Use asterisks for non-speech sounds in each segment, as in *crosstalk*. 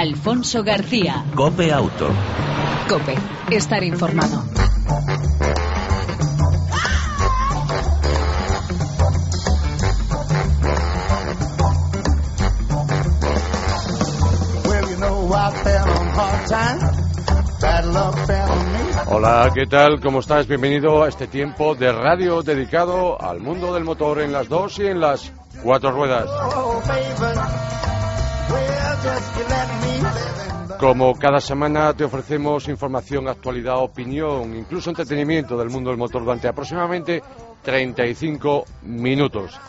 Alfonso García. Cope Auto. Cope, estar informado. Hola, ¿qué tal? ¿Cómo estás? Bienvenido a este tiempo de radio dedicado al mundo del motor en las dos y en las cuatro ruedas. Como cada semana te ofrecemos información, actualidad, opinión, incluso entretenimiento del mundo del motor durante aproximadamente 35 minutos.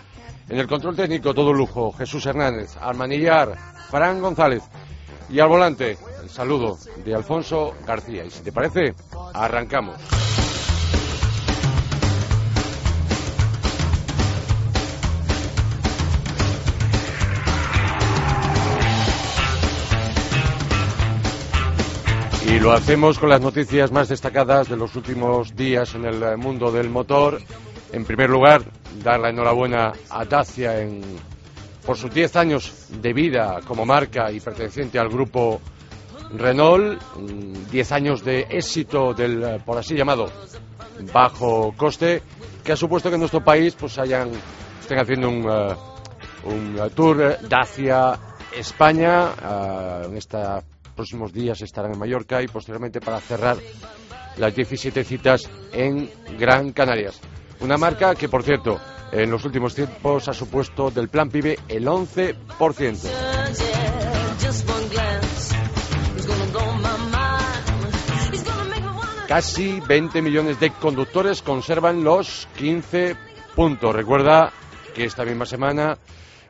En el control técnico todo lujo, Jesús Hernández, al manillar, Fran González y al volante, el saludo de Alfonso García. Y si te parece, arrancamos. Y lo hacemos con las noticias más destacadas de los últimos días en el mundo del motor. En primer lugar, dar la enhorabuena a Dacia en, por sus 10 años de vida como marca y perteneciente al grupo Renault, 10 años de éxito del, por así llamado, bajo coste, que ha supuesto que en nuestro país pues hayan, estén haciendo un, eh, un tour Dacia España eh, en esta próximos días estarán en Mallorca y posteriormente para cerrar las 17 citas en Gran Canarias. Una marca que, por cierto, en los últimos tiempos ha supuesto del plan PIB el 11%. Casi 20 millones de conductores conservan los 15 puntos. Recuerda que esta misma semana,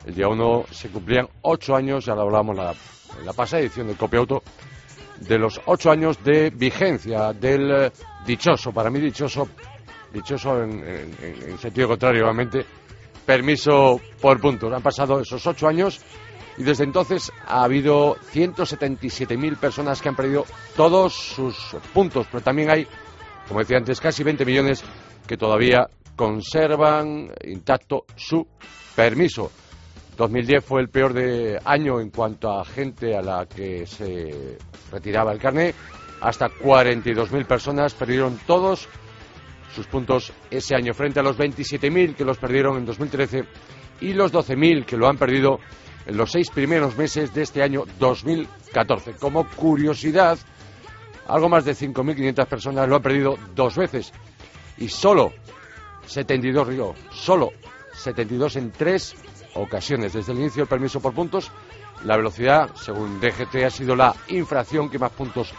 el día 1, se cumplían 8 años, ya lo hablamos la en la pasada edición del Copiauto, de los ocho años de vigencia del eh, dichoso, para mí dichoso, dichoso en, sentido contrario, obviamente, permiso por puntos. Han pasado esos ocho años y desde entonces ha habido 177.000 personas que han perdido todos sus puntos, pero también hay, como decía antes, casi 20 millones que todavía conservan intacto su permiso. 2010 fue el peor de año en cuanto a gente a la que se retiraba el carnet. Hasta 42.000 personas perdieron todos sus puntos ese año frente a los 27.000 que los perdieron en 2013 y los 12.000 que lo han perdido en los seis primeros meses de este año 2014. Como curiosidad, algo más de 5.500 personas lo han perdido dos veces y solo 72, río, solo 72 en tres ocasiones. Desde el inicio del permiso por puntos, la velocidad, según DGT, ha sido la infracción que más puntos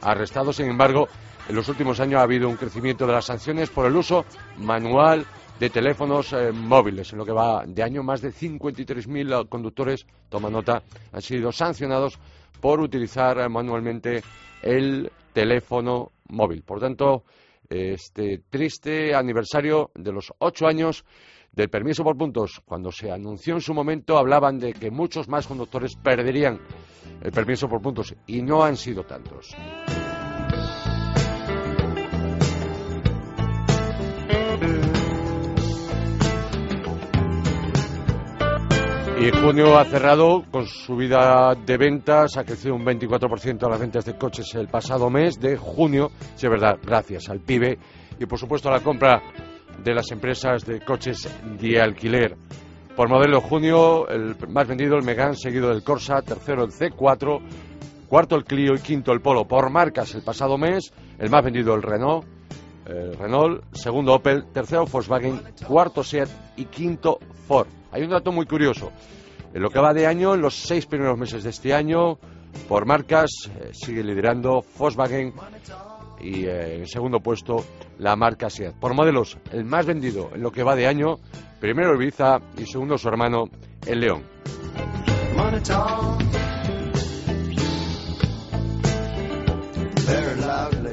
ha restado. Sin embargo, en los últimos años ha habido un crecimiento de las sanciones por el uso manual de teléfonos eh, móviles. En lo que va de año, más de 53.000 conductores, toma nota, han sido sancionados por utilizar eh, manualmente el teléfono móvil. Por tanto, este triste aniversario de los ocho años del permiso por puntos, cuando se anunció en su momento, hablaban de que muchos más conductores perderían el permiso por puntos y no han sido tantos. Y junio ha cerrado con subida de ventas, ha crecido un 24% a las ventas de coches el pasado mes de junio, si es verdad, gracias al PIB y por supuesto a la compra de las empresas de coches de alquiler. Por modelo junio, el más vendido el Megane, seguido del Corsa, tercero el C4, cuarto el Clio y quinto el Polo. Por marcas, el pasado mes, el más vendido el Renault, Renault, segundo Opel, tercero Volkswagen, cuarto Seat y quinto Ford. Hay un dato muy curioso. En lo que va de año, en los seis primeros meses de este año, por marcas, eh, sigue liderando Volkswagen, y eh, en segundo puesto la marca Seat. Por modelos, el más vendido en lo que va de año, primero Ibiza y segundo su hermano el León.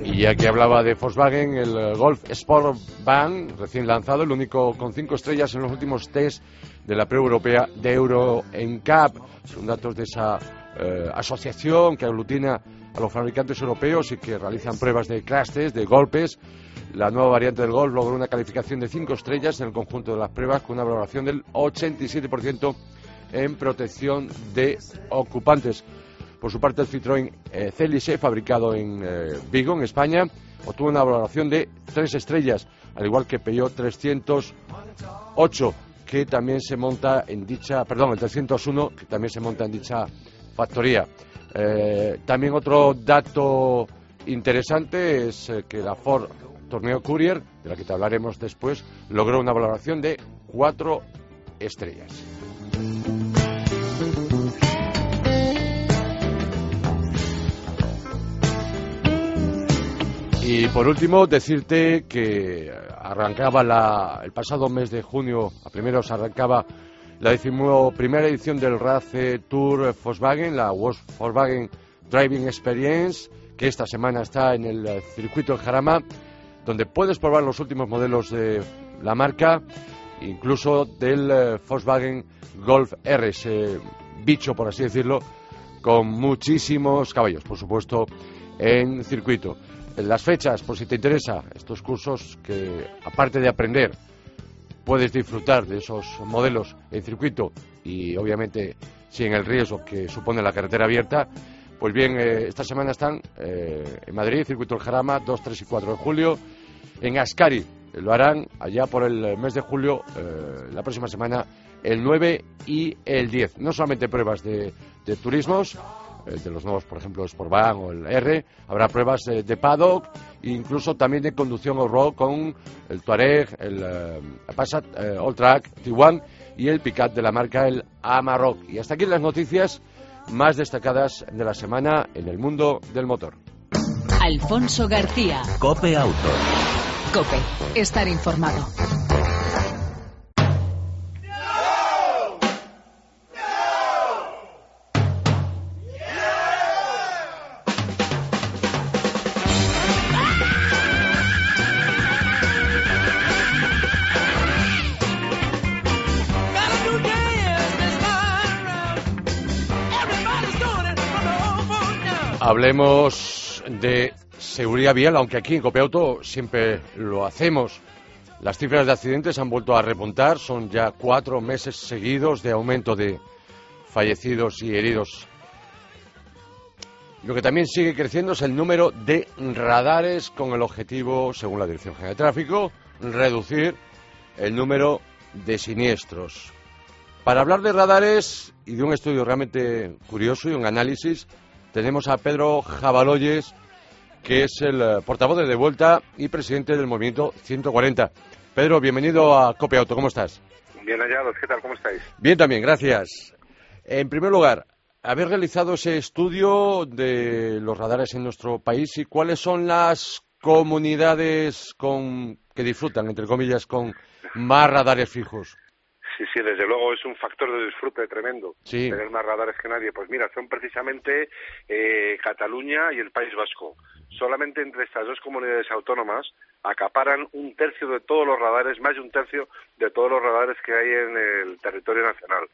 Y ya que hablaba de Volkswagen, el Golf Sport Van, recién lanzado, el único con cinco estrellas en los últimos test de la pre-europea de Euro NCAP. Son datos de esa eh, asociación que aglutina a los fabricantes europeos y que realizan pruebas de crash de golpes. La nueva variante del Golf logró una calificación de 5 estrellas en el conjunto de las pruebas con una valoración del 87% en protección de ocupantes. Por su parte, el Citroën eh, fabricado en eh, Vigo, en España, obtuvo una valoración de tres estrellas, al igual que Peugeot 308, que también se monta en dicha, perdón, el 301, que también se monta en dicha factoría. Eh, también otro dato interesante es eh, que la Ford Torneo Courier, de la que te hablaremos después, logró una valoración de cuatro estrellas. Y por último, decirte que arrancaba la, el pasado mes de junio, a primeros arrancaba la decimoprimera edición del RACE Tour Volkswagen, la Volkswagen Driving Experience, que esta semana está en el circuito de Jarama, donde puedes probar los últimos modelos de la marca, incluso del eh, Volkswagen Golf R, ese bicho, por así decirlo, con muchísimos caballos, por supuesto, en circuito. Las fechas, por si te interesa, estos cursos que, aparte de aprender, puedes disfrutar de esos modelos en circuito y, obviamente, sin el riesgo que supone la carretera abierta, pues bien, eh, esta semana están eh, en Madrid, Circuito del Jarama, 2, 3 y 4 de julio. En Ascari lo harán allá por el mes de julio, eh, la próxima semana, el 9 y el 10. No solamente pruebas de, de turismos, eh, de los nuevos, por ejemplo, Sportback o el R. Habrá pruebas de, paddock e incluso también de conducción off-road con el Touareg, el eh, Passat eh, All Track, Tiguan y el Picat de la marca el Amarok. Y hasta aquí las noticias más destacadas de la semana en el mundo del motor. Alfonso García. Cope Auto. Cope. Estar informado. Hablemos de seguridad vial, aunque aquí en Copiauto siempre lo hacemos. Las cifras de accidentes han vuelto a repuntar, son ya cuatro meses seguidos de aumento de fallecidos y heridos. Lo que también sigue creciendo es el número de radares con el objetivo, según la Dirección General de Tráfico, reducir el número de siniestros. Para hablar de radares y de un estudio realmente curioso y un análisis, tenemos a Pedro Jabaloyes, que es el eh, portavoz de De Vuelta y presidente del movimiento 140. Pedro, bienvenido a Copia Auto, ¿cómo estás? Bien hallados, ¿qué tal? ¿Cómo estáis? Bien también, gracias. En primer lugar, haber realizado ese estudio de los radares en nuestro país y cuáles son las comunidades con, que disfrutan, entre comillas, con más radares fijos. Sí, sí, desde luego es un factor de disfrute tremendo Sí. tener más radares que nadie. Pues mira, son precisamente eh, Cataluña y el País Vasco. Solamente entre estas dos comunidades autónomas acaparan un tercio de todos los radares, más de un tercio de todos los radares que hay en el territorio nacional.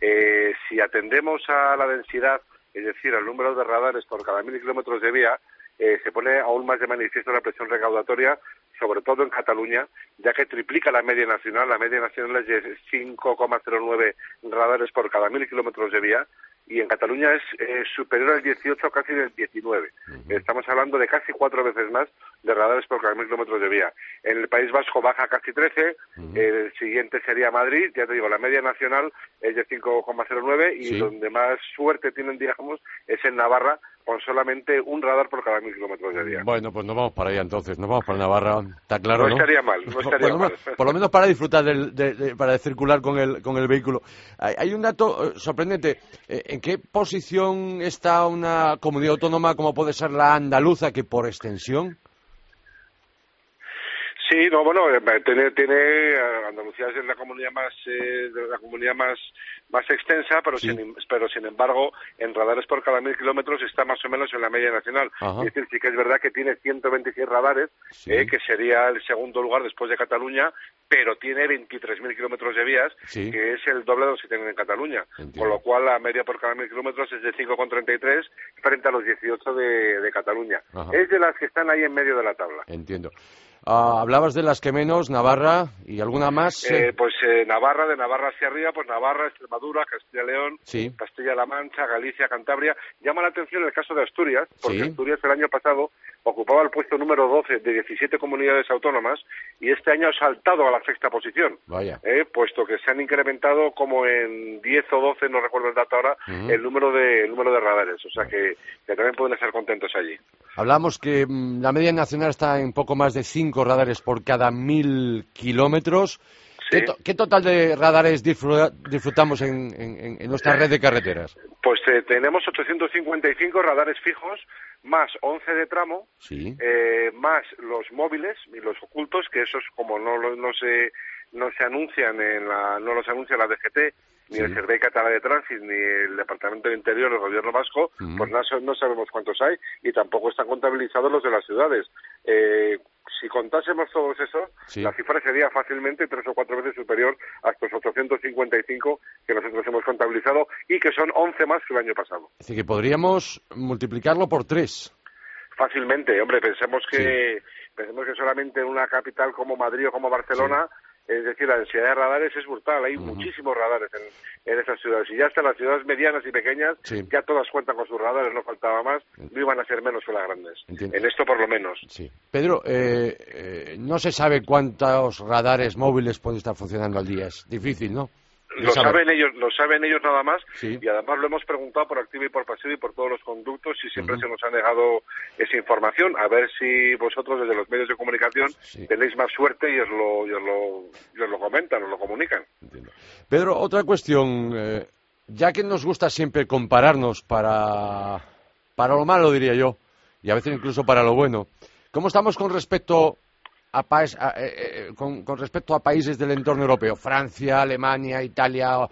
Eh, si atendemos a la densidad, es decir, al número de radares por cada mil kilómetros de vía, eh, se pone aún más de manifiesto la presión recaudatoria, sobre todo en Cataluña, ya que triplica la media nacional. La media nacional es de 5,09 radares por cada mil kilómetros de vía y en Cataluña es eh, superior al 18, casi del 19. Estamos hablando de casi cuatro veces más de radares por cada mil kilómetros de vía. En el País Vasco baja casi 13, el siguiente sería Madrid, ya te digo, la media nacional es de 5,09 y Sí. donde más suerte tienen, digamos, es en Navarra, con solamente un radar por cada mil kilómetros de vía. Bueno, pues nos vamos para allá entonces, nos vamos para Navarra, está claro, No ¿no? estaría mal, no estaría por, lo mal. menos, por lo menos para disfrutar, del, de- de- para circular con el, con el vehículo. Hay, hay un dato eh, sorprendente. Eh, ¿En qué posición está una comunidad autónoma como puede ser la andaluza, que por extensión? Sí, no, bueno, eh, tiene, tiene eh, Andalucía es la comunidad más eh, la comunidad más más extensa, pero Sí. sin pero sin embargo en radares por cada mil kilómetros está más o menos en la media nacional. Ajá. Es decir, sí que es verdad que tiene 126 radares, Sí. eh, que sería el segundo lugar después de Cataluña, pero tiene 23.000 kilómetros de vías, Sí. que es el doble de los que tienen en Cataluña. Entiendo. Con lo cual la media por cada mil kilómetros es de 5,33 frente a los 18 de, de Cataluña. Ajá. Es de las que están ahí en medio de la tabla. Entiendo. Ah, hablabas de las que menos, Navarra y alguna más. Eh, pues eh, Navarra, de Navarra hacia arriba, pues Navarra, Extremadura, Castilla-León, Sí. Castilla-La Mancha, Galicia, Cantabria. Llama la atención el caso de Asturias, porque Sí. Asturias el año pasado ocupaba el puesto número 12 de 17 comunidades autónomas y este año ha saltado a la sexta posición. Vaya. eh, puesto que se han incrementado como en 10 o 12, no recuerdo el dato ahora, el número de el número de radares, o sea que, que también pueden estar contentos allí. Hablamos que mm, la media nacional está en poco más de radares por cada mil kilómetros. Sí. ¿Qué, to- qué total de radares disfruta- disfrutamos en, en- en nuestra red de carreteras? Pues eh, tenemos 855 radares fijos, más 11 de tramo, Sí. eh, más los móviles y los ocultos, que esos como no, no se no se anuncian en la, no los anuncia la DGT, ni Sí. el Servei Català de Tránsito, ni el Departamento del Interior, el Gobierno Vasco, pues no, no sabemos cuántos hay y tampoco están contabilizados los de las ciudades. Eh, si contásemos todos esos, Sí. la cifra sería fácilmente tres o cuatro veces superior a estos 855 que nosotros hemos contabilizado y que son 11 más que el año pasado. Es decir, que podríamos multiplicarlo por tres. Fácilmente, hombre, pensemos que pensemos que solamente en una capital como Madrid o como Barcelona, es decir, la densidad de radares es brutal, hay muchísimos radares en, en esas ciudades y ya hasta las ciudades medianas y pequeñas Sí. ya todas cuentan con sus radares, no faltaba más, no iban a ser menos que las grandes. Entiendo. En esto por lo menos. Sí. Pedro, eh, eh, no se sabe cuántos radares móviles pueden estar funcionando al día. Es difícil, ¿no? Lo saben ellos, lo saben ellos nada más Sí. y además lo hemos preguntado por activo y por pasivo y por todos los conductos y siempre se nos ha negado esa información. A ver si vosotros desde los medios de comunicación Sí. tenéis más suerte y os lo, y os lo, y os lo comentan, os lo comunican. Entiendo. Pedro, otra cuestión. eh, ya que nos gusta siempre compararnos para, para lo malo, diría yo, y a veces incluso para lo bueno, ¿cómo estamos con respecto a, paes- a- eh, eh, con, con respecto a países del entorno europeo? Francia, Alemania, Italia.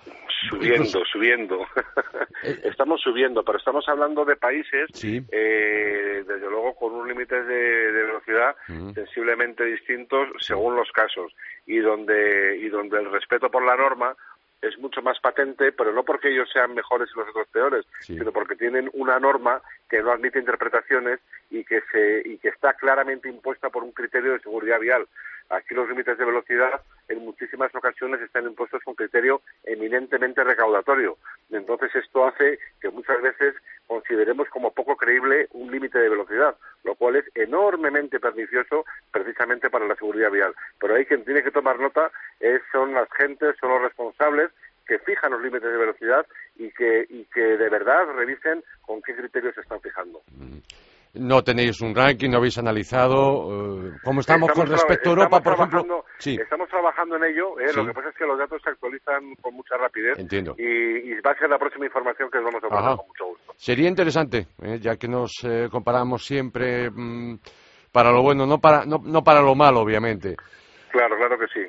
Subiendo, incluso- subiendo. *laughs* Eh, estamos subiendo, pero estamos hablando de países, Sí. eh, desde luego, con unos límites de, de velocidad Ujú. sensiblemente distintos según los casos y donde, y donde el respeto por la norma es mucho más patente, pero no porque ellos sean mejores y los otros peores, Sí. sino porque tienen una norma que no admite interpretaciones y que, se, y que está claramente impuesta por un criterio de seguridad vial. Aquí los límites de velocidad en muchísimas ocasiones están impuestos con criterio eminentemente recaudatorio. Entonces esto hace que muchas veces consideremos como poco creíble un límite de velocidad, lo cual es enormemente pernicioso precisamente para la seguridad vial. Pero ahí quien tiene que tomar nota es, son las gentes, son los responsables que fijan los límites de velocidad y que, y que de verdad revisen con qué criterios se están fijando. No tenéis un ranking, no habéis analizado. eh, ¿Cómo estamos, con respecto a Europa, por ejemplo? Sí, Estamos trabajando en ello, ¿eh? Sí. lo que pasa es que los datos se actualizan con mucha rapidez entiendo. y, y va a ser la próxima información que os vamos a ofrecer con mucho gusto. Sería interesante, eh, ya que nos eh, comparamos siempre mm, para lo bueno, no para, no, no para lo malo, obviamente. Claro, claro que sí.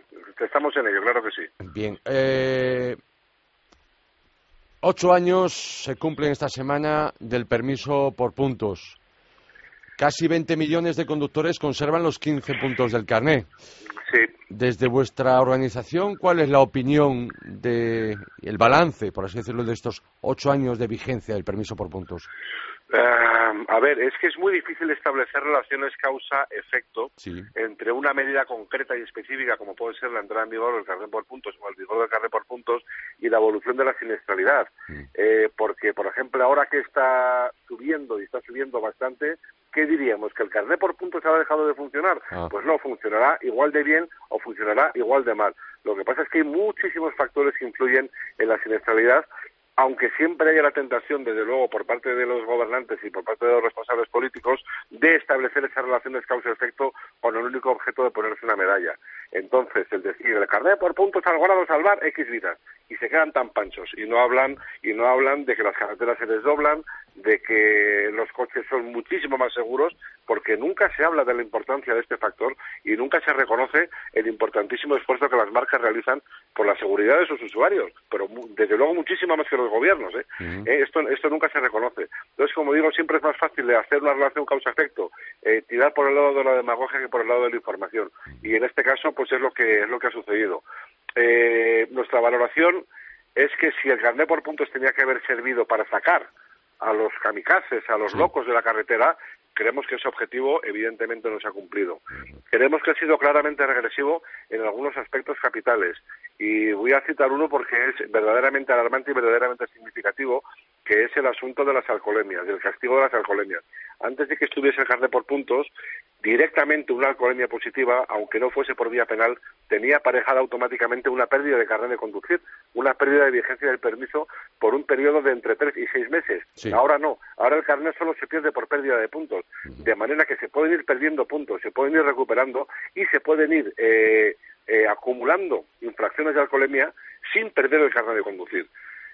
Estamos en ello, claro que sí. Bien. eh, ocho años se cumplen esta semana del permiso por puntos. Casi 20 millones de conductores conservan los 15 puntos del carné. Sí. Desde vuestra organización, ¿cuál es la opinión de el balance, por así decirlo, de estos ocho años de vigencia del permiso por puntos? Eh, a ver, es que es muy difícil establecer relaciones causa-efecto Sí. entre una medida concreta y específica, como puede ser la entrada en vigor del carnet por puntos o el vigor del carnet por puntos, y la evolución de la siniestralidad. Mm. Eh, porque, por ejemplo, ahora que está subiendo y está subiendo bastante, ¿qué diríamos? ¿Que el carnet por puntos ha dejado de funcionar? Ah. Pues no, funcionará igual de bien o funcionará igual de mal. Lo que pasa es que hay muchísimos factores que influyen en la siniestralidad aunque siempre haya la tentación, desde luego, por parte de los gobernantes y por parte de los responsables políticos, de establecer esas relaciones causa-efecto con el único objeto de ponerse una medalla. Entonces, el decir, el carnet por puntos al grado salvar X vidas, y se quedan tan panchos, y no hablan, y no hablan de que las carreteras se desdoblan, de que los coches son muchísimo más seguros, porque nunca se habla de la importancia de este factor y nunca se reconoce el importantísimo esfuerzo que las marcas realizan por la seguridad de sus usuarios, pero desde luego muchísimo más que los gobiernos. ¿eh? Eh, esto, esto nunca se reconoce. Entonces, como digo, siempre es más fácil de hacer una relación causa-efecto, eh, tirar por el lado de la demagogia que por el lado de la información. Y en este caso, pues es lo que, es lo que ha sucedido. Eh, nuestra valoración es que si el carnet por puntos tenía que haber servido para sacar a los kamikazes, a los locos de la carretera, creemos que ese objetivo evidentemente no se ha cumplido. Creemos que ha sido claramente regresivo en algunos aspectos capitales. Y voy a citar uno porque es verdaderamente alarmante y verdaderamente significativo, que es el asunto de las alcoholemias, del castigo de las alcoholemias. Antes de que estuviese el carnet por puntos, directamente una alcoholemia positiva, aunque no fuese por vía penal, tenía aparejada automáticamente una pérdida de carnet de conducir, una pérdida de vigencia del permiso por un periodo de entre tres y seis meses. Ahora no, ahora el carnet solo se pierde por pérdida de puntos, de manera que se pueden ir perdiendo puntos, se pueden ir recuperando y se pueden ir eh, eh, acumulando infracciones de alcoholemia sin perder el carnet de conducir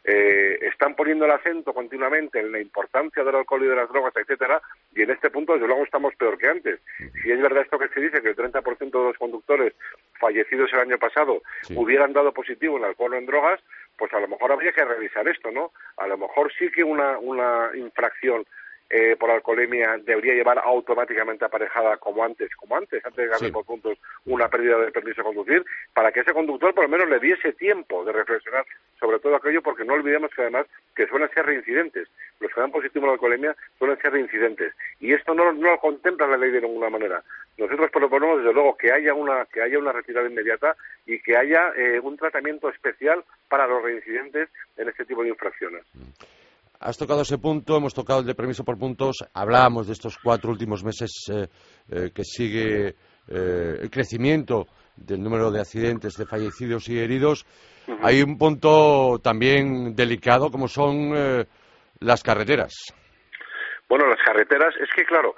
eh, están poniendo el acento continuamente en la importancia del alcohol y de las drogas, etcétera, y en este punto, desde luego, estamos peor que antes. Si es verdad esto que se dice, que el 30% de los conductores fallecidos el año pasado hubieran dado positivo en alcohol o en drogas, pues a lo mejor habría que revisar esto, ¿no? A lo mejor sí que una, una infracción eh, por alcoholemia debería llevar automáticamente aparejada como antes, como antes, antes de ganar por puntos una pérdida de permiso de conducir, para que ese conductor por lo menos le diese tiempo de reflexionar sobre todo aquello, porque no olvidemos que además que suelen ser reincidentes. Los que dan positivo a la alcoholemia suelen ser reincidentes. Y esto no, no lo contempla la ley de ninguna manera. Nosotros proponemos, desde luego, que haya una, que haya una retirada inmediata y que haya eh, un tratamiento especial para los reincidentes en este tipo de infracciones. Has tocado ese punto, hemos tocado el de permiso por puntos, hablábamos de estos cuatro últimos meses eh, eh, que sigue eh, el crecimiento del número de accidentes, de fallecidos y heridos. Hay un punto también delicado como son las carreteras. Bueno, las carreteras, es que claro,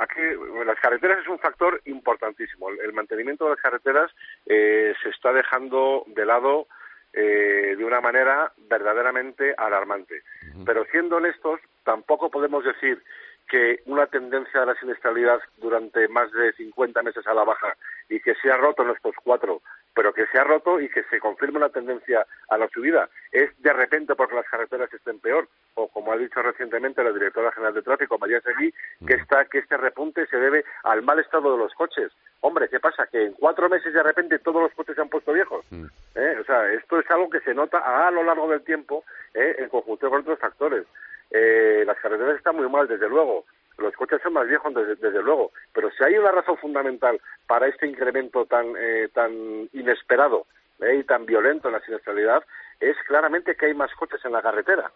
aquí, las carreteras es un factor importantísimo. El, mantenimiento de las carreteras se está dejando de lado eh, de una manera verdaderamente alarmante. Pero siendo honestos, tampoco podemos decir que una tendencia de la siniestralidad durante más de 50 meses a la baja y que se ha roto en estos cuatro, pero que se ha roto y que se confirme una tendencia a la subida, es de repente porque las carreteras estén peor, o como ha dicho recientemente la directora general de tráfico, María Seguí, que, está, que este repunte se debe al mal estado de los coches. Hombre, ¿qué pasa? Que en cuatro meses de repente todos los coches se han puesto viejos. ¿Eh? O sea, esto es algo que se nota a lo largo del tiempo ¿eh? en conjunto con otros factores. Eh, las carreteras están muy mal, desde luego. Los coches son más viejos, desde, luego. Pero si hay una razón fundamental para este incremento tan, eh, tan inesperado eh, y tan violento en la siniestralidad, es claramente que hay más coches en la carretera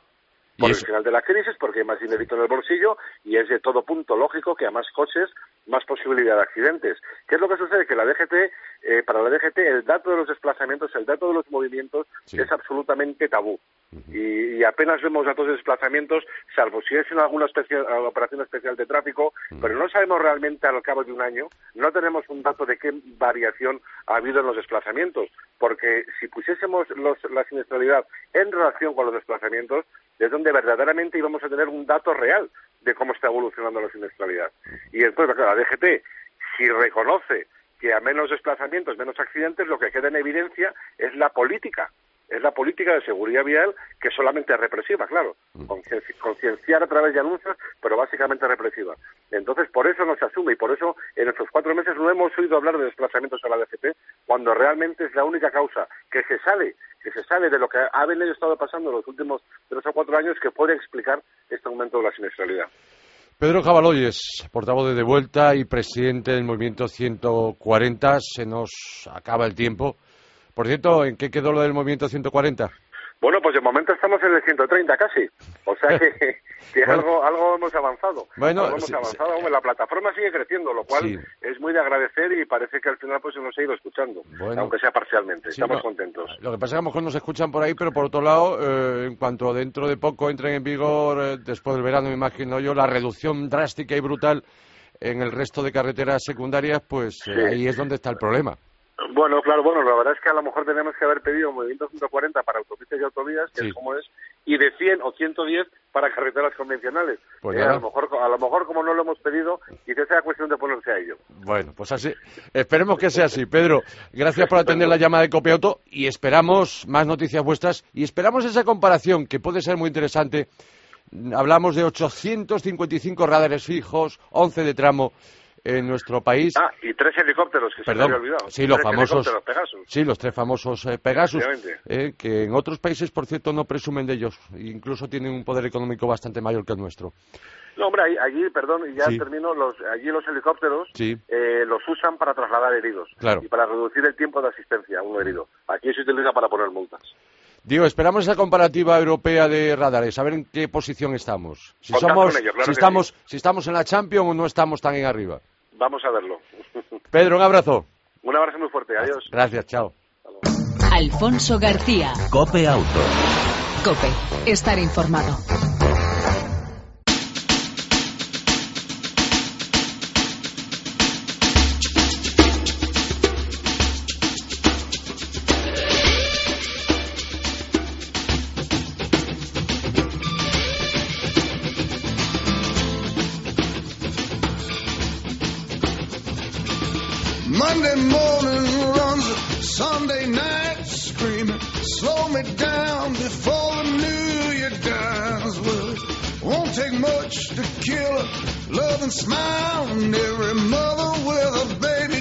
por el final de la crisis, porque hay más dinerito en el bolsillo y es de todo punto lógico que a más coches, más posibilidad de accidentes. ¿Qué es lo que sucede? Que la DGT, eh, para la DGT, el dato de los desplazamientos, el dato de los movimientos es absolutamente tabú. y, apenas vemos datos de desplazamientos, salvo si es en alguna operación especial de tráfico, pero no sabemos realmente al cabo de un año, no tenemos un dato de qué variación ha habido en los desplazamientos, porque si pusiésemos la siniestralidad en relación con los desplazamientos, es donde verdaderamente íbamos a tener un dato real de cómo está evolucionando la siniestralidad. Y entonces, la DGT, si reconoce que a menos desplazamientos, menos accidentes, lo que queda en evidencia es la política es la política de seguridad vial que solamente es represiva, claro, mm. concienciar a través de anuncios, pero básicamente represiva. Entonces, por eso no se asume y por eso en estos cuatro meses no hemos oído hablar de desplazamientos a la DGT, cuando realmente es la única causa que se sale, que se sale de lo que ha venido estado pasando en los últimos tres o cuatro años que puede explicar este aumento de la siniestralidad. Pedro Jabaloyes, portavoz de De Vuelta y presidente del Movimiento 140, se nos acaba el tiempo. Por cierto, ¿en qué quedó lo del movimiento 140? Bueno, pues de momento estamos en el 130 casi. O sea que, *laughs* algo, algo hemos avanzado. Bueno, hemos avanzado. La plataforma sigue creciendo, lo cual es muy de agradecer y parece que al final pues se nos ha ido escuchando, aunque sea parcialmente. Estamos contentos. Lo que pasa es que a lo mejor nos escuchan por ahí, pero por otro lado, eh, en cuanto dentro de poco entren en vigor, eh, después del verano, me imagino yo, la reducción drástica y brutal en el resto de carreteras secundarias, pues eh, ahí es donde está el problema. Bueno, claro, bueno, la verdad es que a lo mejor tenemos que haber pedido movimiento 140 para autopistas y autovías, que es como es, y de 100 o 110 para carreteras convencionales. Pues eh, a, lo mejor, a lo mejor como no lo hemos pedido, quizás sea cuestión de ponerse a ello. Bueno, pues así, esperemos que sea así. Pedro, gracias por atender la llamada de Copiauto y esperamos más noticias vuestras y esperamos esa comparación que puede ser muy interesante. Hablamos de 855 radares fijos, 11 de tramo en nuestro país. Ah, y tres helicópteros que Perdón, se me había olvidado. sí, los Tres famosos, Pegasus. sí, los tres famosos eh, Pegasus, eh, que en otros países, por cierto, no presumen de ellos, incluso tienen un poder económico bastante mayor que el nuestro. No, hombre, allí, perdón, y ya Sí. termino, los, allí los helicópteros Sí. eh, los usan para trasladar heridos Claro. y para reducir el tiempo de asistencia a un herido. Aquí se utiliza para poner multas. Digo, esperamos esa comparativa europea de radares, a ver en qué posición estamos. Si Contad somos, con ello, claro si estamos, si estamos en la Champions o no estamos tan en arriba. Vamos a verlo. *laughs* Pedro, un abrazo. un abrazo muy fuerte, adiós. Gracias, chao. Alfonso García. Cope Auto. Cope. Estar informado.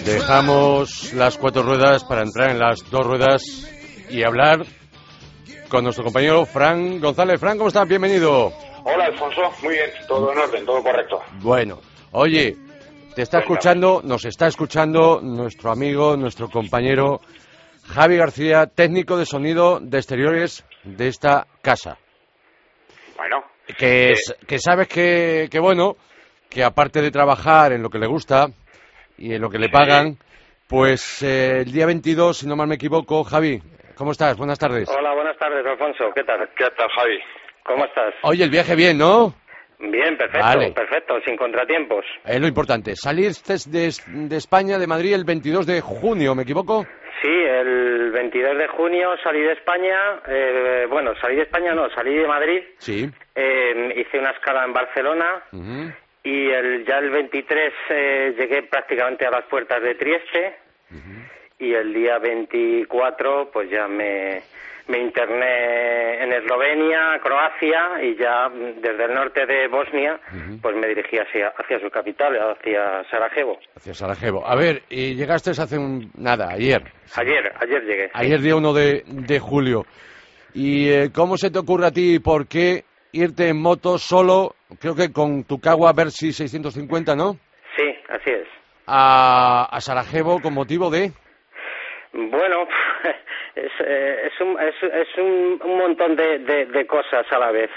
Dejamos las cuatro ruedas para entrar en las dos ruedas y hablar con nuestro compañero Fran González. Fran, ¿cómo estás? Bienvenido. Hola, Alfonso. Muy bien, todo en orden, todo correcto. Bueno, oye, te está escuchando, nos está escuchando nuestro amigo, nuestro compañero Javi García, técnico de sonido de exteriores de esta casa. Bueno, Que, Eh. es- que sabes que, que, bueno, que aparte de trabajar en lo que le gusta y en lo que le pagan, pues eh, el día 22, si no mal me equivoco, Javi, ¿cómo estás? Buenas tardes. Hola, buenas tardes, Alfonso. ¿Qué tal? ¿qué tal, Javi? ¿Cómo estás? Oye, el viaje bien, ¿no? Bien, perfecto, Vale. perfecto, sin contratiempos. Es lo importante. Saliste de, de España, de Madrid, el 22 de junio, ¿me equivoco? Sí, el 22 de junio salí de España, eh, bueno, salí de España no, salí de Madrid, Sí. eh, hice una escala en Barcelona Ujú. Y el, ya el 23 eh, llegué prácticamente a las puertas de Trieste y el día 24 pues ya me, me interné en Eslovenia, Croacia y ya desde el norte de Bosnia pues me dirigí hacia, hacia su capital, hacia Sarajevo. Hacia Sarajevo. A ver, y llegaste hace un... nada, ayer. Ayer, ayer llegué. Ayer día 1 de, de julio. ¿Y eh, cómo se te ocurre a ti y por qué irte en moto solo, creo que con tu Kawa Versi 650, ¿no? Sí, así es. A, a Sarajevo con motivo de... Bueno, *laughs* es, eh, es, un, es, es un, un montón de, de, de cosas a la vez.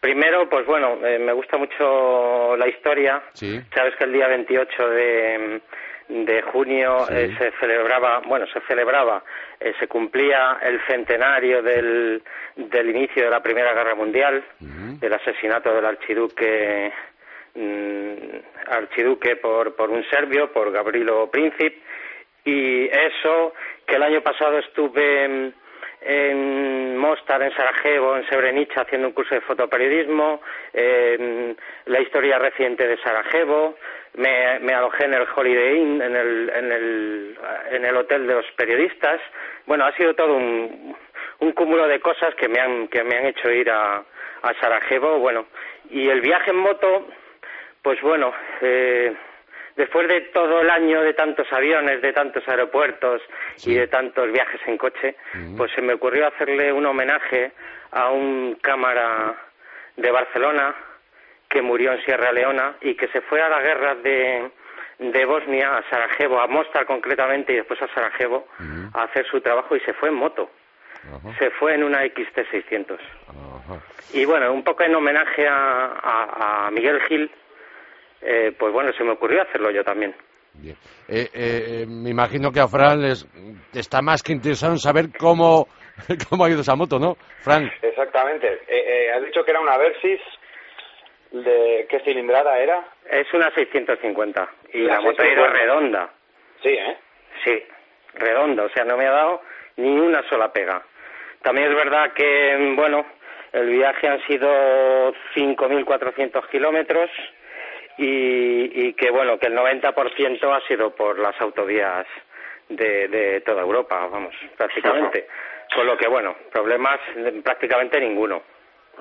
Primero, pues bueno, eh, me gusta mucho la historia. Sí. Sabes que el día 28 de, de junio Sí. eh, se celebraba, bueno, se celebraba, eh, se cumplía el centenario del, del inicio de la Primera Guerra Mundial, del asesinato del archiduque mm, archiduque por, por un serbio, por Gabrilo Princip, y eso que el año pasado estuve en, Mostar, en Sarajevo, en Srebrenica haciendo un curso de fotoperiodismo, en la historia reciente de Sarajevo, me, me alojé en el Holiday Inn, en el, en, el, en el hotel de los periodistas. Bueno, ha sido todo un, un cúmulo de cosas que me han, que me han hecho ir a, a Sarajevo. Bueno, y el viaje en moto, pues bueno, eh, después de todo el año de tantos aviones, de tantos aeropuertos y de tantos viajes en coche, pues se me ocurrió hacerle un homenaje a un cámara de Barcelona que murió en Sierra Leona y que se fue a la guerra de, de Bosnia, a Sarajevo, a Mostar concretamente y después a Sarajevo, a hacer su trabajo y se fue en moto. Se fue en una XT600. Ajá. Y bueno, un poco en homenaje a, a, a Miguel Gil, eh, pues bueno, se me ocurrió hacerlo yo también. Bien. Eh, eh, me imagino que a Fran les está más que interesado en saber cómo, *laughs* cómo ha ido esa moto, ¿no? Fran, Exactamente. Eh, eh, has dicho que era una Versys. ¿De qué cilindrada era? Es una 650 y La la moto 650. era redonda, Sí, ¿eh? sí, redonda, o sea, no me ha dado ni una sola pega. También es verdad que, bueno, el viaje han sido 5.400 kilómetros y, y que, bueno, que el 90% ha sido por las autovías de, de toda Europa, vamos, prácticamente. Con lo que, bueno, problemas prácticamente ninguno.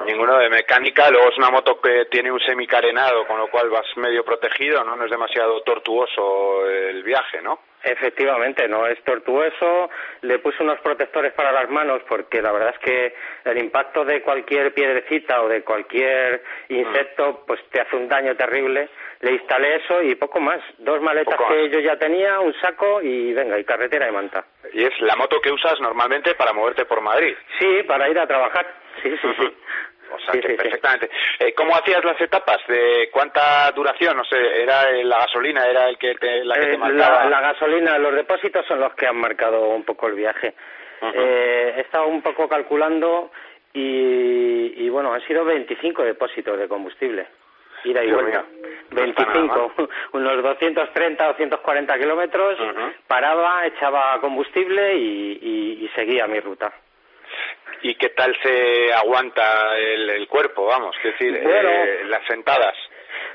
Ninguno de mecánica, luego es una moto que tiene un semicarenado, con lo cual vas medio protegido, ¿no? No es demasiado tortuoso el viaje, ¿no? Efectivamente, no es tortuoso. Le puse unos protectores para las manos porque la verdad es que el impacto de cualquier piedrecita o de cualquier insecto pues te hace un daño terrible. Le instalé eso y poco más. Dos maletas Poco que más. yo ya tenía, un saco y venga, y carretera y manta. Y es la moto que usas normalmente para moverte por Madrid. Sí, para ir a trabajar. Sí, sí, sí. *laughs* O sea Sí, que sí, sí. perfectamente. Eh, ¿Cómo hacías las etapas? ¿De cuánta duración? No sé, ¿era eh, la gasolina? ¿Era el que te, la que Eh, te marcaba? la, la gasolina, los depósitos son los que han marcado un poco el viaje. Eh, he estado un poco calculando y, y bueno, han sido 25 depósitos de combustible. Ida y vuelta. no está nada 25, *laughs* unos 230 o 240 kilómetros, paraba, echaba combustible y, y- y seguía mi ruta. ¿Y qué tal se aguanta el, el cuerpo, vamos? Es decir, Bueno. eh, las sentadas.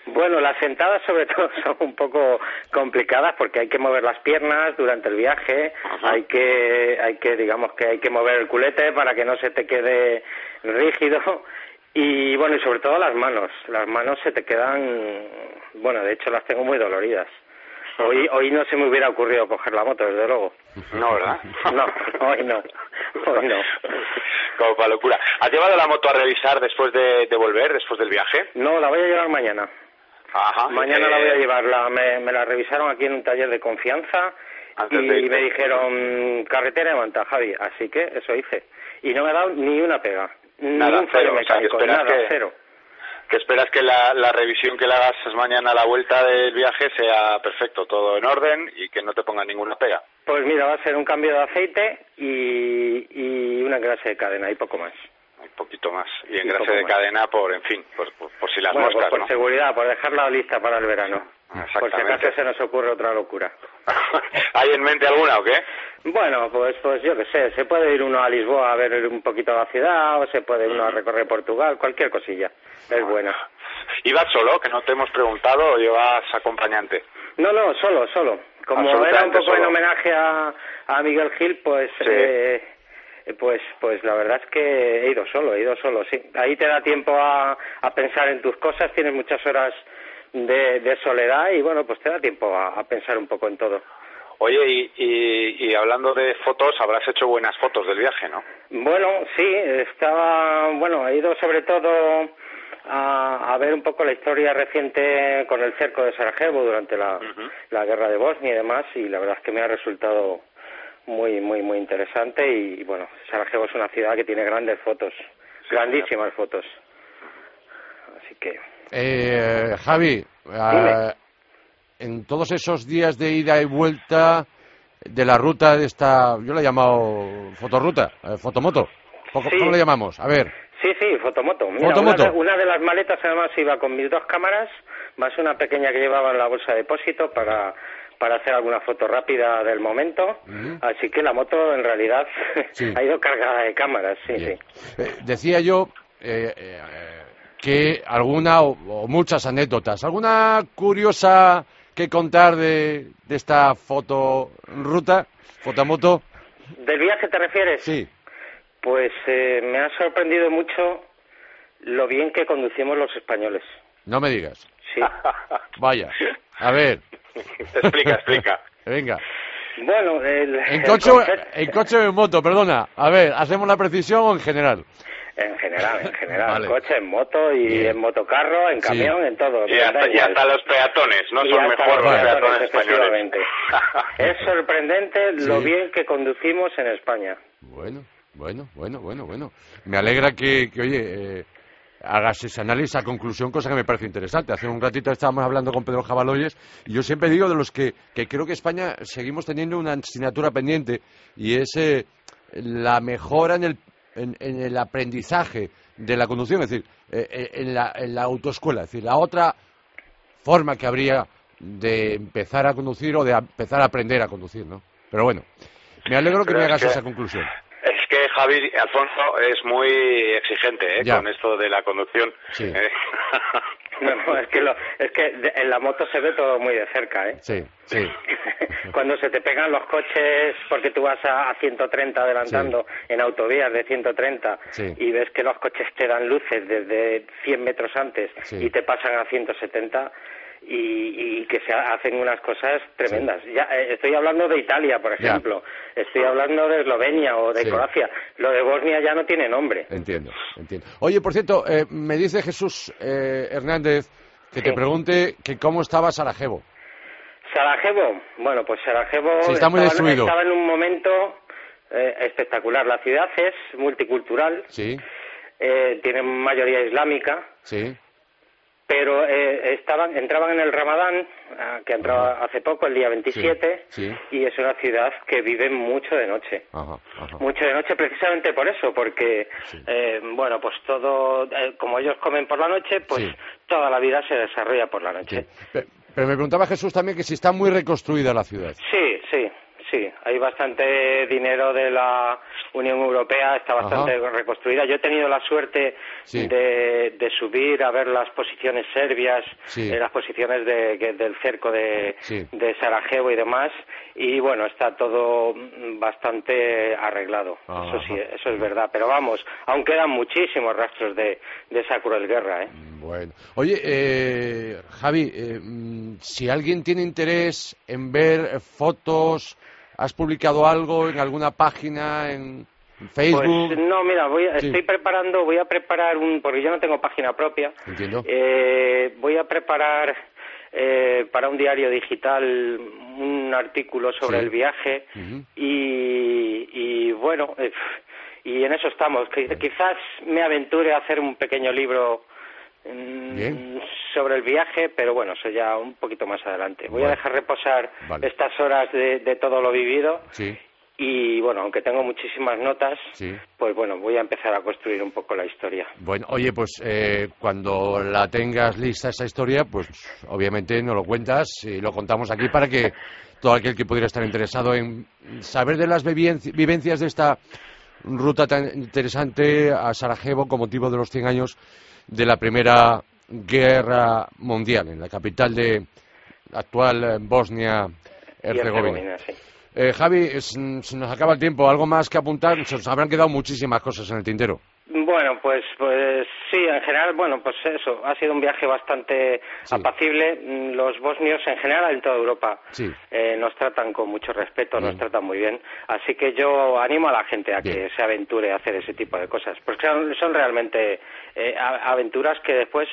Bueno, las sentadas sobre *laughs* todo son un poco complicadas porque hay que mover las piernas durante el viaje, Ajá. hay que, hay que, digamos que hay que mover el culete para que no se te quede rígido *laughs* y bueno, y sobre todo las manos, las manos se te quedan, bueno, de hecho las tengo muy doloridas. Hoy, hoy no se me hubiera ocurrido coger la moto, desde luego. No, ¿verdad? *laughs* No, hoy no, *laughs* Como para locura. ¿Has llevado la moto a revisar después de, de volver, después del viaje? No, la voy a llevar mañana. Ajá. Mañana Eh, la voy a llevar. La- me, me la revisaron aquí en un taller de confianza Antes y de me dijeron carretera de Manta, Javi. Así que eso hice. Y no me ha dado ni una pega. Nada, ni un fallo cero, o sea, mecánico, nada, que- cero. Que esperas que la, la revisión que le hagas mañana a la vuelta del viaje sea perfecto, todo en orden y que no te ponga ninguna pega. Pues mira, va a ser un cambio de aceite y, y una engrase de cadena y poco más. Un poquito más. Y Y engrase de más. cadena por, en fin, por, por, por si las bueno, pues moscas, por ¿no? seguridad, por dejarla lista para el verano. Por si acaso se nos ocurre otra locura. *laughs* ¿Hay en mente alguna o qué? Bueno, pues, pues yo qué sé, se puede ir uno a Lisboa a ver un poquito la ciudad, o se puede uno a recorrer Portugal, cualquier cosilla. Es buena. ¿Ibas solo, que no te hemos preguntado, o llevas acompañante? No, no, solo, solo. Como era un poco en homenaje a, a Miguel Gil, pues, Sí. eh, pues, pues la verdad es que he ido solo, he ido solo, sí. Ahí te da tiempo a, a pensar en tus cosas, tienes muchas horas de, de soledad y bueno, pues te da tiempo a, a pensar un poco en todo. Oye, y, y, y hablando de fotos, habrás hecho buenas fotos del viaje, ¿no? Bueno, sí, estaba, bueno, he ido sobre todo a, a ver un poco la historia reciente con el cerco de Sarajevo durante la, la guerra de Bosnia y demás, y la verdad es que me ha resultado muy, muy, muy interesante. Y bueno, Sarajevo es una ciudad que tiene grandes fotos, grandísimas fotos. Así que, Eh, Javi, eh, en todos esos días de ida y vuelta de la ruta de esta, yo la he llamado fotorruta, eh, fotomoto. ¿Cómo, Sí. cómo le llamamos? A ver, sí, sí, fotomoto. Mira, Fotomoto. Una, de, una de las maletas además iba con mis dos cámaras, más una pequeña que llevaba en la bolsa de depósito para para hacer alguna foto rápida del momento, Ujú. así que la moto en realidad *laughs* Sí. ha ido cargada de cámaras, sí, Bien. sí. Eh, decía yo eh, eh, que alguna o, o muchas anécdotas, alguna curiosa que contar de, de esta fotoruta, fotomoto. ¿Del viaje te refieres? Sí, Pues eh, me ha sorprendido mucho lo bien que conducimos los españoles. no me digas. Sí. *laughs* Vaya, a ver, explica, explica. *laughs* venga. Bueno, el, ¿En el coche, o- concepto- ¿En coche o en moto? Perdona. A ver, ¿hacemos la precisión o en general? En general, en general. *laughs* Vale. En coche, en moto y Bien. en motocarro, en Sí. camión, en todo. Y hasta, y igual. hasta los peatones, ¿no? Y Son mejor los los peatones peatones, españoles. es sorprendente lo Sí. bien que conducimos en España. Bueno, bueno, bueno, bueno, bueno. Me alegra que, que, oye, eh, hagas ese análisis, esa conclusión, cosa que me parece interesante. Hace un ratito estábamos hablando con Pedro Jabaloyes y yo siempre digo de los que, que creo que España seguimos teniendo una asignatura pendiente y es eh, la mejora en el, en, en el aprendizaje de la conducción, es decir, eh, eh, en, la, en la autoescuela. Es decir, la otra forma que habría de empezar a conducir o de a- empezar a aprender a conducir, ¿no? Pero bueno, me alegro que Pero me hagas que- esa conclusión. Javi Alfonso es muy exigente ¿eh? Con esto de la conducción. Sí. ¿eh? *laughs* No, no, es que, lo, es que de- en la moto se ve todo muy de cerca, ¿eh? Sí, sí. *laughs* Cuando se te pegan los coches porque tú vas a, a 130 adelantando en autovías de 130 Sí. y ves que los coches te dan luces desde 100 metros antes Sí. y te pasan a 170 y, y que se hacen unas cosas tremendas. Ya eh, estoy hablando de Italia, por Ya. ejemplo. Estoy hablando de Eslovenia o de Sí. Croacia. Lo de Bosnia ya no tiene nombre. Entiendo, entiendo. Oye, por cierto, eh, me dice Jesús eh, Hernández que te pregunte que cómo estaba Sarajevo. Sarajevo, bueno, pues Sarajevo Sí, está muy estaba, destruido. estaba en un momento eh, espectacular. La ciudad es multicultural, Sí, eh, tiene mayoría islámica, sí, pero eh, estaban, entraban en el Ramadán, ah, que entraba hace poco, el día 27, Sí, sí. y es una ciudad que vive mucho de noche. ajá, ajá. Mucho de noche precisamente por eso, porque, eh, bueno, pues todo, eh, como ellos comen por la noche, pues toda la vida se desarrolla por la noche. Pero me preguntaba Jesús también que si está muy reconstruida la ciudad. Sí, sí, sí. Hay bastante dinero de la Unión Europea, está bastante reconstruida. Yo he tenido la suerte Sí. de, de subir a ver las posiciones serbias, Sí. eh, las posiciones de- que- del cerco de, Sí. de Sarajevo y demás. Y bueno, está todo bastante arreglado. Eso sí, eso es verdad. Pero vamos, aún quedan muchísimos rastros de, de esa cruel guerra, ¿eh? Bueno. Oye, eh, Javi, eh, mm, si alguien tiene interés en ver fotos, ¿has publicado algo en alguna página, en Facebook? Pues no, mira, voy a- Sí. estoy preparando, voy a preparar un, porque yo no tengo página propia. Entiendo. Eh, voy a preparar eh, para un diario digital un artículo sobre Sí. el viaje y, y bueno, eh, y en eso estamos. Quizás me aventure a hacer un pequeño libro Bien. sobre el viaje, pero bueno, eso ya un poquito más adelante. Voy a dejar reposar Vale. estas horas de, de todo lo vivido Sí, y bueno, aunque tengo muchísimas notas, sí. pues bueno, voy a empezar a construir un poco la historia. Bueno, oye, pues eh, cuando la tengas lista esa historia, pues obviamente nos lo cuentas y lo contamos aquí para que todo aquel que pudiera estar interesado en saber de las vivenci- vivencias de esta ruta tan interesante a Sarajevo con motivo de los 100 años de la Primera Guerra Mundial, en la capital de la actual eh, Bosnia-Herzegovina. Sí. Eh, Javi, se nos acaba el tiempo. ¿Algo más que apuntar? Se nos habrán quedado muchísimas cosas en el tintero. Bueno, pues, pues sí, en general, bueno, pues eso, ha sido un viaje bastante Sí. apacible. Mm, Los bosnios, en general, en toda Europa, Sí. eh, nos tratan con mucho respeto, Bien. nos tratan muy bien. Así que yo animo a la gente a Bien. que se aventure a hacer ese tipo de cosas, porque son, son realmente eh, aventuras que después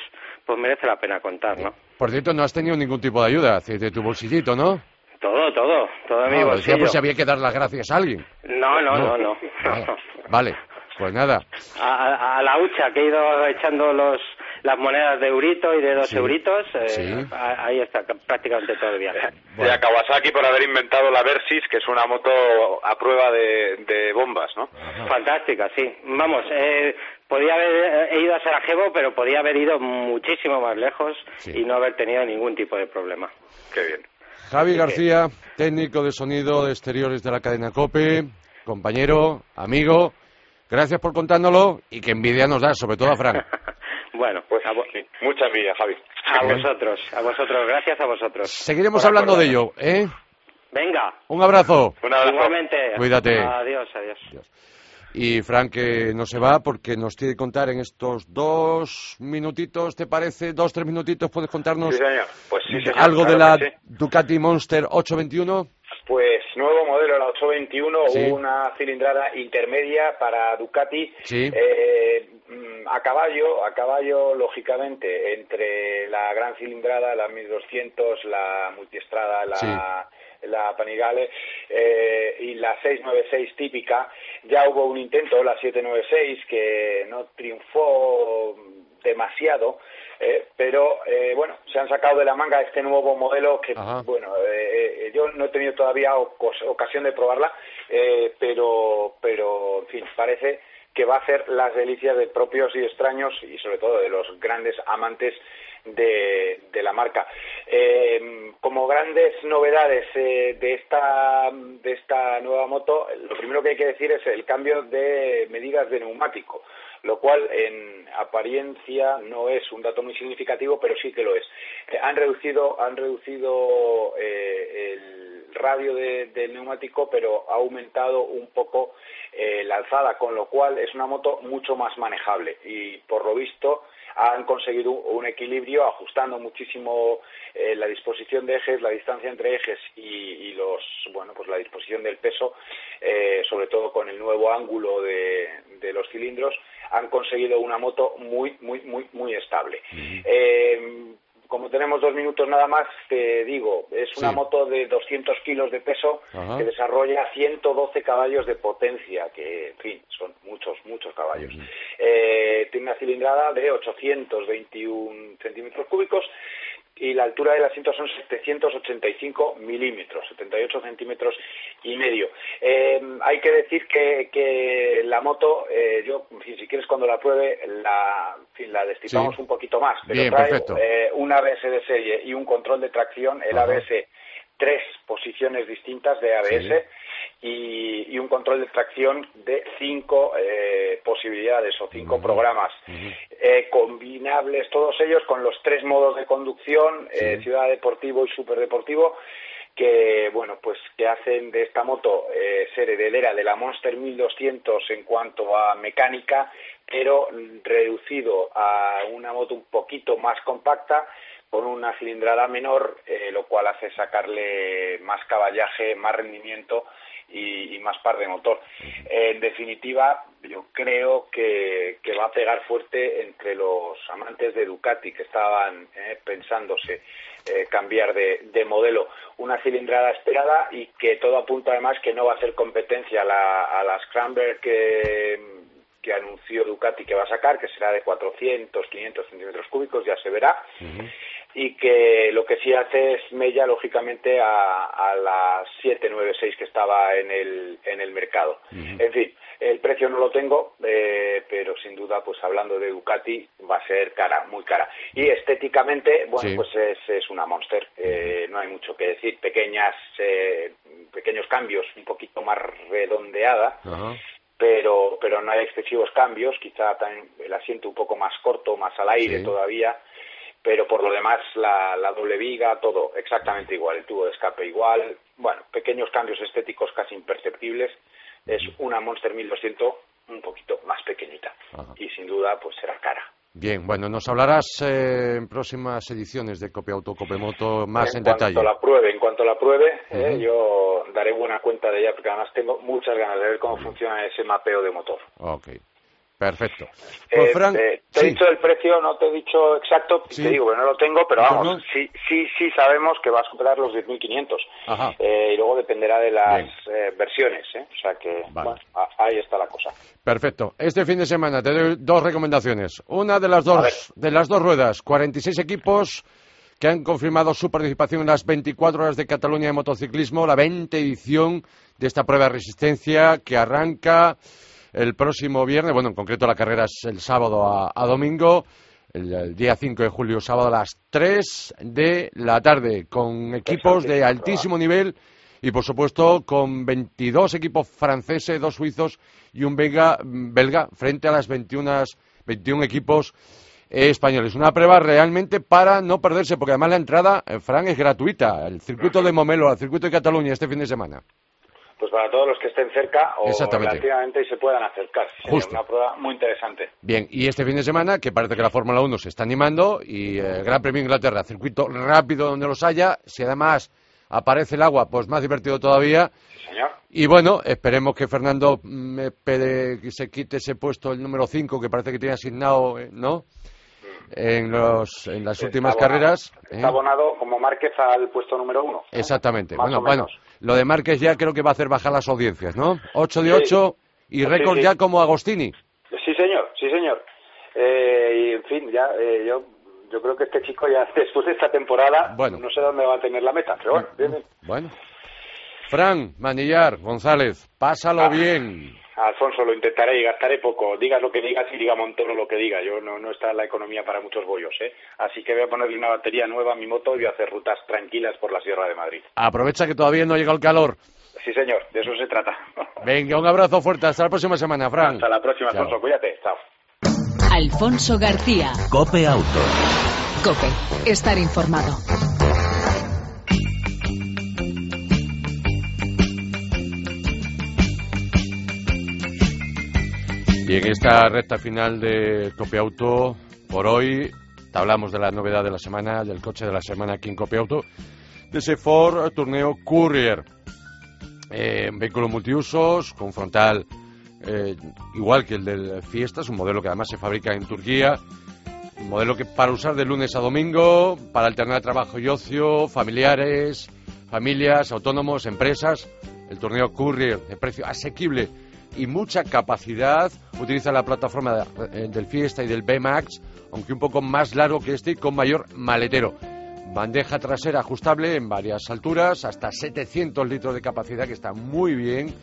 pues merece la pena contar, ¿no? Por cierto, no has tenido ningún tipo de ayuda de tu bolsillito, ¿no? Todo, todo, todo de mi Ah, decía por si había que dar las gracias a alguien. No, no, no, no. Vale, Vale, pues nada. a, a- la hucha que he ido echando los las monedas de eurito y de dos Sí, euritos, eh, sí. a- ahí está prácticamente todo el viaje. Y a Kawasaki por haber inventado la Versys, que es una moto a prueba de, de bombas, ¿no? Fantástica, sí. Vamos, eh, podía haber he ido a Sarajevo, pero podía haber ido muchísimo más lejos Sí. y no haber tenido ningún tipo de problema. Qué bien. Javi García, técnico de sonido de exteriores de la cadena COPE, compañero, amigo, gracias por contárnoslo y que envidia nos da, sobre todo a Fran. *laughs* bueno, Pues a, sí, mucha envidia, Javi. a vosotros, a vosotros, gracias a vosotros. Seguiremos Por hablando de ello, ¿eh? Venga, Un abrazo. Un abrazo. igualmente. Cuídate. Adiós, adiós. Y Fran que no se va porque nos tiene que contar en estos dos minutitos, ¿te parece? Dos, tres minutitos, ¿puedes contarnos Sí, señor. Pues sí, señor, algo de claro la que sí. Ducati Monster 821? Pues nuevo modelo, la 821, Sí. una cilindrada intermedia para Ducati. Sí. Eh, mm, a caballo, a caballo, lógicamente, entre la gran cilindrada, la 1200, la multiestrada, la, la Panigale eh, y la 696 típica. Ya hubo un intento, la 796, que no triunfó demasiado, eh, pero eh, bueno, se han sacado de la manga este nuevo modelo que, Ajá. bueno, eh, eh, yo no he tenido todavía ocasión de probarla, eh, pero, pero, en fin, parece que va a hacer las delicias de propios y extraños y sobre todo de los grandes amantes de, de la marca. Eh, como grandes novedades eh, de esta de esta nueva moto, lo primero que hay que decir es el cambio de medidas de neumático. Lo cual en apariencia no es un dato muy significativo, pero sí que lo es. Eh, han reducido, han reducido eh, el radio del neumático, pero ha aumentado un poco eh, la alzada, con lo cual es una moto mucho más manejable y por lo visto han conseguido un equilibrio ajustando muchísimo eh, la disposición de ejes, la distancia entre ejes y, los bueno pues la disposición del peso, eh, sobre todo con el nuevo ángulo de, los cilindros, han conseguido una moto muy muy muy muy estable como tenemos dos minutos nada más, te digo, es una moto de 200 kilos de peso que desarrolla 112 caballos de potencia, que, en fin, son muchos, muchos caballos. Eh, tiene una cilindrada de 821 centímetros cúbicos y la altura del asiento son 785 milímetros, 78 centímetros y medio. Eh, hay que decir que, la moto, eh, yo, si quieres cuando la pruebe, la, la destipamos un poquito más, pero trae eh, un ABS de serie y un control de tracción, el ABS tres posiciones distintas de ABS y, un control de tracción de cinco eh, posibilidades o cinco programas. Eh, combinables, todos ellos con los tres modos de conducción, eh, ciudad deportivo y superdeportivo, que bueno pues que hacen de esta moto ser heredera de la Monster 1200 en cuanto a mecánica, pero reducido a una moto un poquito más compacta con una cilindrada menor, lo cual hace sacarle más caballaje, más rendimiento y, más par de motor. en definitiva, yo creo que, va a pegar fuerte entre los amantes de Ducati que estaban eh, pensándose eh, cambiar de, modelo. Una cilindrada esperada y que todo apunta además que no va a ser competencia a la, a la Scrambler que anunció Ducati que va a sacar, que será de 400, 500 centímetros cúbicos, ya se verá y que lo que sí hace es mella lógicamente a, a las 796 que estaba en el, en el mercado. En fin, el precio no lo tengo, eh, pero sin duda, pues hablando de Ducati, va a ser cara, muy cara. Y estéticamente, bueno, pues es, es, una Monster, eh, no hay mucho que decir. Pequeñas, eh, pequeños cambios, un poquito más redondeada. Pero, pero no hay excesivos cambios, quizá también el asiento un poco más corto, más al aire todavía, pero por lo demás la, doble viga, todo exactamente igual, el tubo de escape igual, bueno, pequeños cambios estéticos casi imperceptibles, es una Monster 1200 un poquito más pequeñita y sin duda pues será cara. Bien, bueno, nos hablarás eh, en próximas ediciones de Copia Auto, Moto más en, detalle. En cuanto la pruebe, en cuanto la pruebe, eh, yo daré buena cuenta de ella porque además tengo muchas ganas de ver cómo funciona ese mapeo de motor. Okay. Perfecto. Pues, Frank, eh, te he dicho el precio, no te he dicho exacto, te digo que no lo tengo, pero vamos, sí, sí, sí sabemos que va a superar los 10.500. Eh, y luego dependerá de las eh, versiones, ¿eh? O sea que, bueno, ahí está la cosa. Perfecto. Este fin de semana te doy dos recomendaciones. Una de las dos, de las dos ruedas, 46 equipos que han confirmado su participación en las 24 horas de Cataluña de motociclismo, la 20 edición de esta prueba de resistencia que arranca el próximo viernes. Bueno, en concreto la carrera es el sábado a, domingo. El, día 5 de julio, sábado a las 3 de la tarde, con equipos de altísimo nivel y, por supuesto, con 22 equipos franceses, dos suizos y un belga, belga frente a las 21, 21 equipos españoles. Una prueba realmente para no perderse, porque además la entrada, eh, Fran, es gratuita. El circuito de Momelo, el circuito de Cataluña este fin de semana pues para todos los que estén cerca o relativamente y se puedan acercar. Es una prueba muy interesante. Bien, y este fin de semana, que parece que la Fórmula 1 se está animando, y el Gran Premio Inglaterra, circuito rápido donde los haya, si además aparece el agua, pues más divertido todavía. Sí, señor. Y bueno, esperemos que Fernando me pede que se quite ese puesto, el número 5, que parece que tiene asignado, eh, ¿no? En, los, en las últimas carreras. ¿eh? Está abonado como Márquez al puesto número uno. Exactamente. bueno, bueno, lo de Márquez ya creo que va a hacer bajar las audiencias, ¿no? 8 de 8 y récord ya como Agostini. Sí, señor, sí, señor. Eh, y en fin, ya eh, yo yo creo que este chico ya *laughs* después de esta temporada bueno. no sé dónde va a tener la meta, pero bueno, bien, Bueno. Fran, Manillar, González, pásalo ah. bien. Alfonso, lo intentaré y gastaré poco. Digas lo que digas y diga Montoro lo que diga. Yo no, no está la economía para muchos bollos, ¿eh? Así que voy a ponerle una batería nueva a mi moto y voy a hacer rutas tranquilas por la Sierra de Madrid. Aprovecha que todavía no llega el calor. Sí, señor, de eso se trata. *laughs* Venga, un abrazo fuerte. Hasta la próxima semana, Fran. Hasta la próxima, Alfonso. Cuídate. Chao. Alfonso García. Cope Auto. Cope, estar informado. Y en esta recta final de Cope Auto, por hoy, te hablamos de la novedad de la semana, del coche de la semana aquí en Cope Auto, de ese Ford Tourneo Courier. Eh, vehículo multiusos, con frontal eh, igual que el del Fiesta, es un modelo que además se fabrica en Turquía, un modelo que para usar de lunes a domingo, para alternar trabajo y ocio, familiares, familias, autónomos, empresas, el torneo Courier de precio asequible y mucha capacidad, utiliza la plataforma eh, del Fiesta y del B-Max, aunque un poco más largo que este y con mayor maletero. Bandeja trasera ajustable en varias alturas, hasta 700 litros de capacidad, que está muy bien.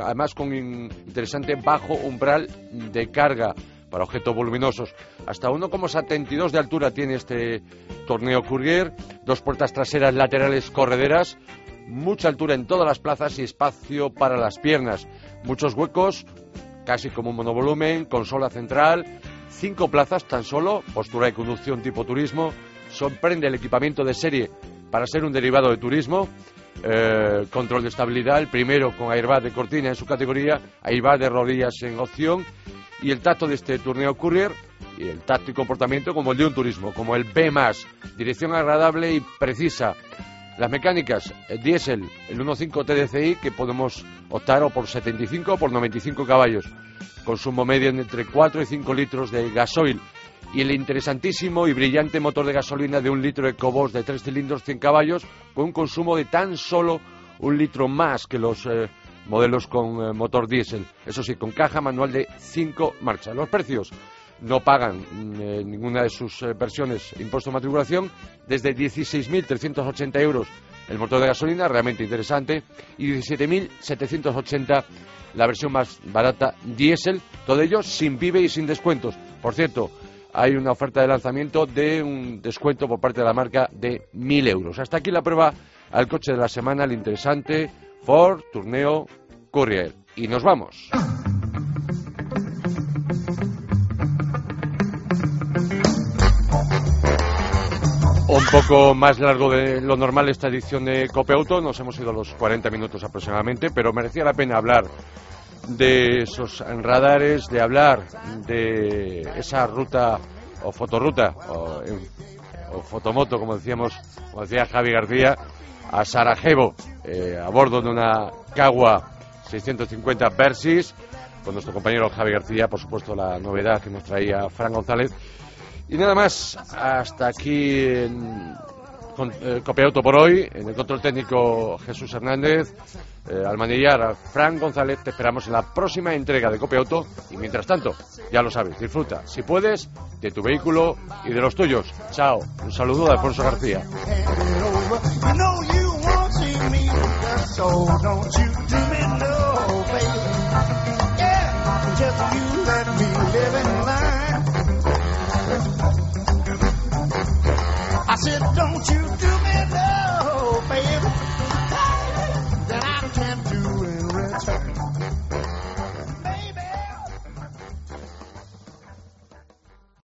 Además, con interesante bajo umbral de carga para objetos voluminosos. Hasta 1,72 de altura tiene este torneo Courier, dos puertas traseras laterales correderas, mucha altura en todas las plazas y espacio para las piernas. Muchos huecos, casi como un monovolumen, consola central, cinco plazas tan solo, postura de conducción tipo turismo, sorprende el equipamiento de serie para ser un derivado de turismo, eh, control de estabilidad, el primero con airbag de cortina en su categoría, airbag de rodillas en opción y el tacto de este Tourneo Courier y el tacto y comportamiento como el de un turismo, como el B+, dirección agradable y precisa. Las mecánicas, el diésel, el 1.5 TDCi, que podemos optar o por 75 o por 95 caballos, consumo medio entre 4 y 5 litros de gasoil y el interesantísimo y brillante motor de gasolina de un litro de Cobos de 3 cilindros 100 caballos con un consumo de tan solo un litro más que los eh, modelos con eh, motor diésel. Eso sí, con caja manual de 5 marchas. Los precios no pagan eh, ninguna de sus versiones impuesto de matriculación desde 16.380 euros el motor de gasolina, realmente interesante, y 17.780 la versión más barata diésel, todo ello sin vive y sin descuentos. Por cierto, hay una oferta de lanzamiento de un descuento por parte de la marca de 1.000 euros. Hasta aquí la prueba al coche de la semana, el interesante Ford Tourneo Courier. Y nos vamos. Poco más largo de lo normal esta edición de Cope Auto, nos hemos ido a los 40 minutos aproximadamente, pero merecía la pena hablar de esos radares, de hablar de esa ruta o fotoruta o, fotomoto, como decíamos, como decía Javi García, a Sarajevo, eh, a bordo de una Cagua 650 Versys, con nuestro compañero Javi García, por supuesto, la novedad que nos traía Fran González. Y nada más, hasta aquí en eh, Copiauto por hoy, en el control técnico Jesús Hernández, eh, al manillar Fran González, te esperamos en la próxima entrega de Copiauto y mientras tanto, ya lo sabes, disfruta, si puedes, de tu vehículo y de los tuyos. Chao, un saludo de Alfonso García. Said, don't you do